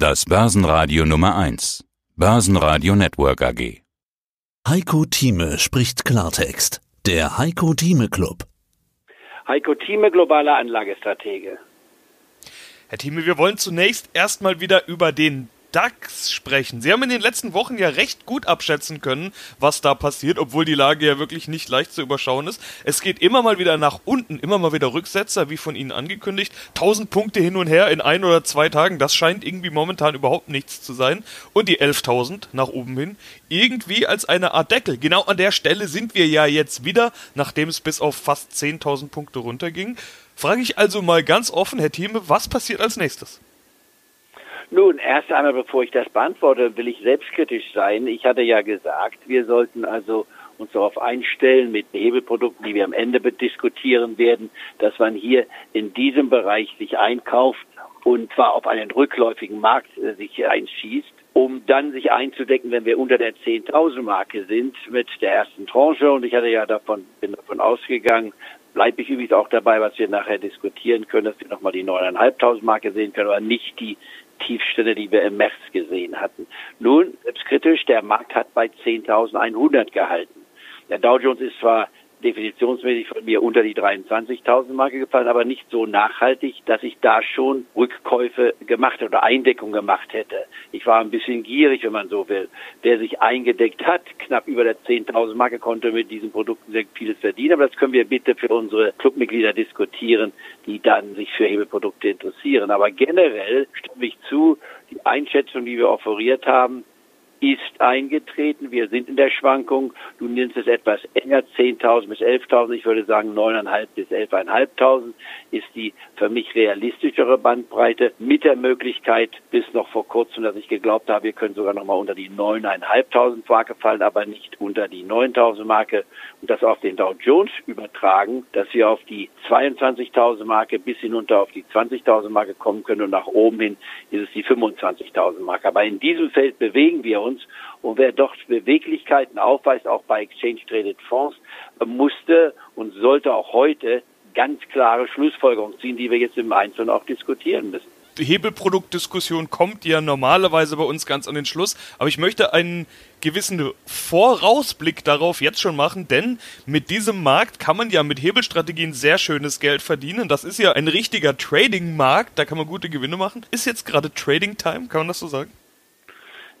Das Börsenradio Nummer 1. Börsenradio Network AG. Heiko Thieme spricht Klartext. Der Heiko Thieme Club. Heiko Thieme, globaler Anlagestratege. Herr Thieme, wir wollen zunächst erstmal wieder über den DAX sprechen. Sie haben in den letzten Wochen ja recht gut abschätzen können, was da passiert, obwohl die Lage ja wirklich nicht leicht zu überschauen ist. Es geht immer mal wieder nach unten, immer mal wieder Rücksetzer, wie von Ihnen angekündigt. 1000 Punkte hin und her in ein oder zwei Tagen, das scheint irgendwie momentan überhaupt nichts zu sein. Und die 11.000 nach oben hin, irgendwie als eine Art Deckel. Genau an der Stelle sind wir ja jetzt wieder, nachdem es bis auf fast 10.000 Punkte runterging. Frage ich also mal ganz offen, Herr Thieme, was passiert als nächstes? Nun, erst einmal, bevor ich das beantworte, will ich selbstkritisch sein. Ich hatte ja gesagt, wir sollten also uns darauf einstellen mit Hebelprodukten, die wir am Ende diskutieren werden, dass man hier in diesem Bereich sich einkauft und zwar auf einen rückläufigen Markt äh, sich einschießt, um dann sich einzudecken, wenn wir unter der 10.000 Marke sind mit der ersten Tranche. Und ich hatte ja davon, bin davon ausgegangen, bleibe ich übrigens auch dabei, was wir nachher diskutieren können, dass wir nochmal die 9.500 Marke sehen können, aber nicht die Tiefstände, die wir im März gesehen hatten. Nun, selbstkritisch, der Markt hat bei 10.100 gehalten. Der Dow Jones ist zwar definitionsmäßig von mir unter die 23.000 Marke gefallen, aber nicht so nachhaltig, dass ich da schon Rückkäufe gemacht oder Eindeckung gemacht hätte. Ich war ein bisschen gierig, wenn man so will. Wer sich eingedeckt hat, knapp über der 10.000 Marke, konnte mit diesen Produkten sehr vieles verdienen. Aber das können wir bitte für unsere Clubmitglieder diskutieren, die dann sich für Hebelprodukte interessieren. Aber generell stimme ich zu, die Einschätzung, die wir offeriert haben, ist eingetreten. Wir sind in der Schwankung. Du nimmst es etwas enger, 10.000 bis 11.000. Ich würde sagen 9.500 bis 11.500 ist die für mich realistischere Bandbreite mit der Möglichkeit bis noch vor kurzem, dass ich geglaubt habe, wir können sogar noch mal unter die 9.500 Marke fallen, aber nicht unter die 9.000 Marke und das auf den Dow Jones übertragen, dass wir auf die 22.000 Marke bis hinunter auf die 20.000 Marke kommen können und nach oben hin ist es die 25.000 Marke. Aber in diesem Feld bewegen wir uns und wer dort Beweglichkeiten aufweist, auch bei Exchange Traded Fonds, musste und sollte auch heute ganz klare Schlussfolgerungen ziehen, die wir jetzt im Einzelnen auch diskutieren müssen. Hebelproduktdiskussion kommt ja normalerweise bei uns ganz an den Schluss, aber ich möchte einen gewissen Vorausblick darauf jetzt schon machen, denn mit diesem Markt kann man ja mit Hebelstrategien sehr schönes Geld verdienen. Das ist ja ein richtiger Trading-Markt, da kann man gute Gewinne machen. Ist jetzt gerade Trading Time, kann man das so sagen?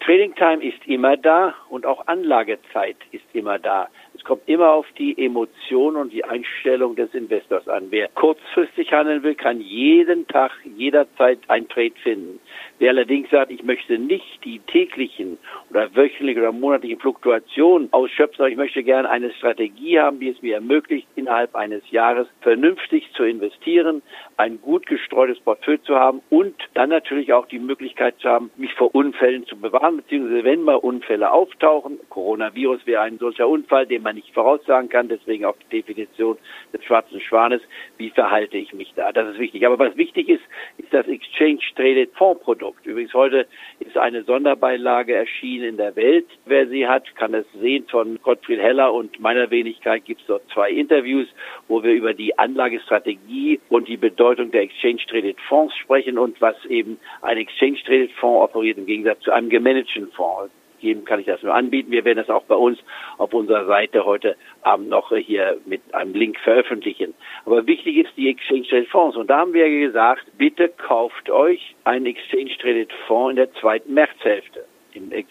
Trading Time ist immer da und auch Anlagezeit ist immer da. Es kommt immer auf die Emotion und die Einstellung des Investors an. Wer kurzfristig handeln will, kann jeden Tag, jederzeit ein Trade finden. Wer allerdings sagt, ich möchte nicht die täglichen oder wöchentlichen oder monatlichen Fluktuationen ausschöpfen, sondern ich möchte gerne eine Strategie haben, die es mir ermöglicht, innerhalb eines Jahres vernünftig zu investieren, ein gut gestreutes Portfolio zu haben und dann natürlich auch die Möglichkeit zu haben, mich vor Unfällen zu bewahren, beziehungsweise wenn mal Unfälle auftauchen, Coronavirus wäre ein solcher Unfall, den man nicht voraussagen kann, deswegen auch die Definition des schwarzen Schwanes, wie verhalte ich mich da? Das ist wichtig. Aber was wichtig ist, ist das Exchange Traded Fondsprodukt. Produkt. Übrigens heute ist eine Sonderbeilage erschienen in der Welt. Wer sie hat, kann es sehen. Von Gottfried Heller und meiner Wenigkeit gibt es dort zwei Interviews, wo wir über die Anlagestrategie und die Bedeutung der Exchange Traded Fonds sprechen und was eben ein Exchange Traded Fonds operiert im Gegensatz zu einem gemanagten Fonds geben kann ich das nur anbieten. Wir werden das auch bei uns auf unserer Seite heute Abend noch hier mit einem Link veröffentlichen. Aber wichtig ist die Exchange Traded Fonds. Und da haben wir gesagt, bitte kauft euch einen Exchange Traded Fonds in der zweiten Märzhälfte.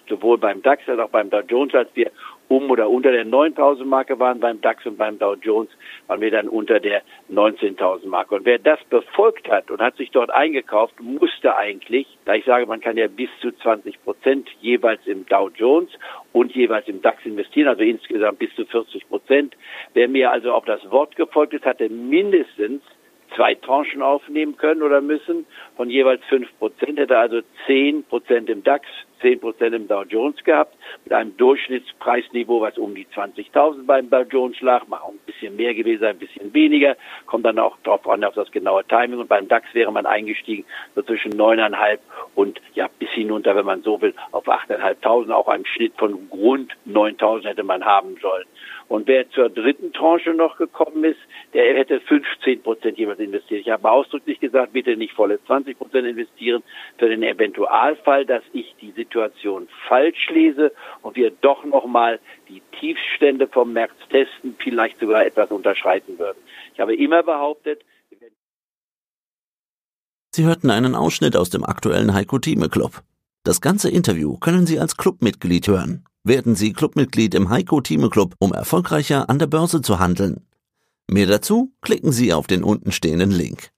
sowohl beim DAX als auch beim Dow Jones, als wir um oder unter der 9000 Marke waren beim DAX und beim Dow Jones, waren wir dann unter der 19.000 Marke. Und wer das befolgt hat und hat sich dort eingekauft, musste eigentlich, da ich sage, man kann ja bis zu 20 Prozent jeweils im Dow Jones und jeweils im DAX investieren, also insgesamt bis zu 40 Prozent. Wer mir also auf das Wort gefolgt ist, hatte mindestens zwei Tranchen aufnehmen können oder müssen. Von jeweils fünf Prozent, hätte also zehn Prozent im DAX, zehn Prozent im Dow Jones gehabt, mit einem Durchschnittspreisniveau, was um die 20.000 beim Dow Jones lag, mal ein bisschen mehr gewesen, ein bisschen weniger, kommt dann auch drauf an, auf das genaue Timing. Und beim DAX wäre man eingestiegen so zwischen neuneinhalb und ja bis hinunter, wenn man so will, auf 8.500, auch einen Schnitt von rund 9.000 hätte man haben sollen. Und wer zur dritten Tranche noch gekommen ist, der hätte 15 Prozent jeweils investiert. Ich habe ausdrücklich gesagt, bitte nicht volle 20 Prozent investieren für den Eventualfall, dass ich die Situation falsch lese und wir doch nochmal die Tiefstände vom März testen, vielleicht sogar etwas unterschreiten würden. Ich habe immer behauptet, Sie hörten einen Ausschnitt aus dem aktuellen Heiko Thieme Club. Das ganze Interview können Sie als Clubmitglied hören. Werden Sie Clubmitglied im Heiko Thieme Club, um erfolgreicher an der Börse zu handeln. Mehr dazu klicken Sie auf den untenstehenden Link.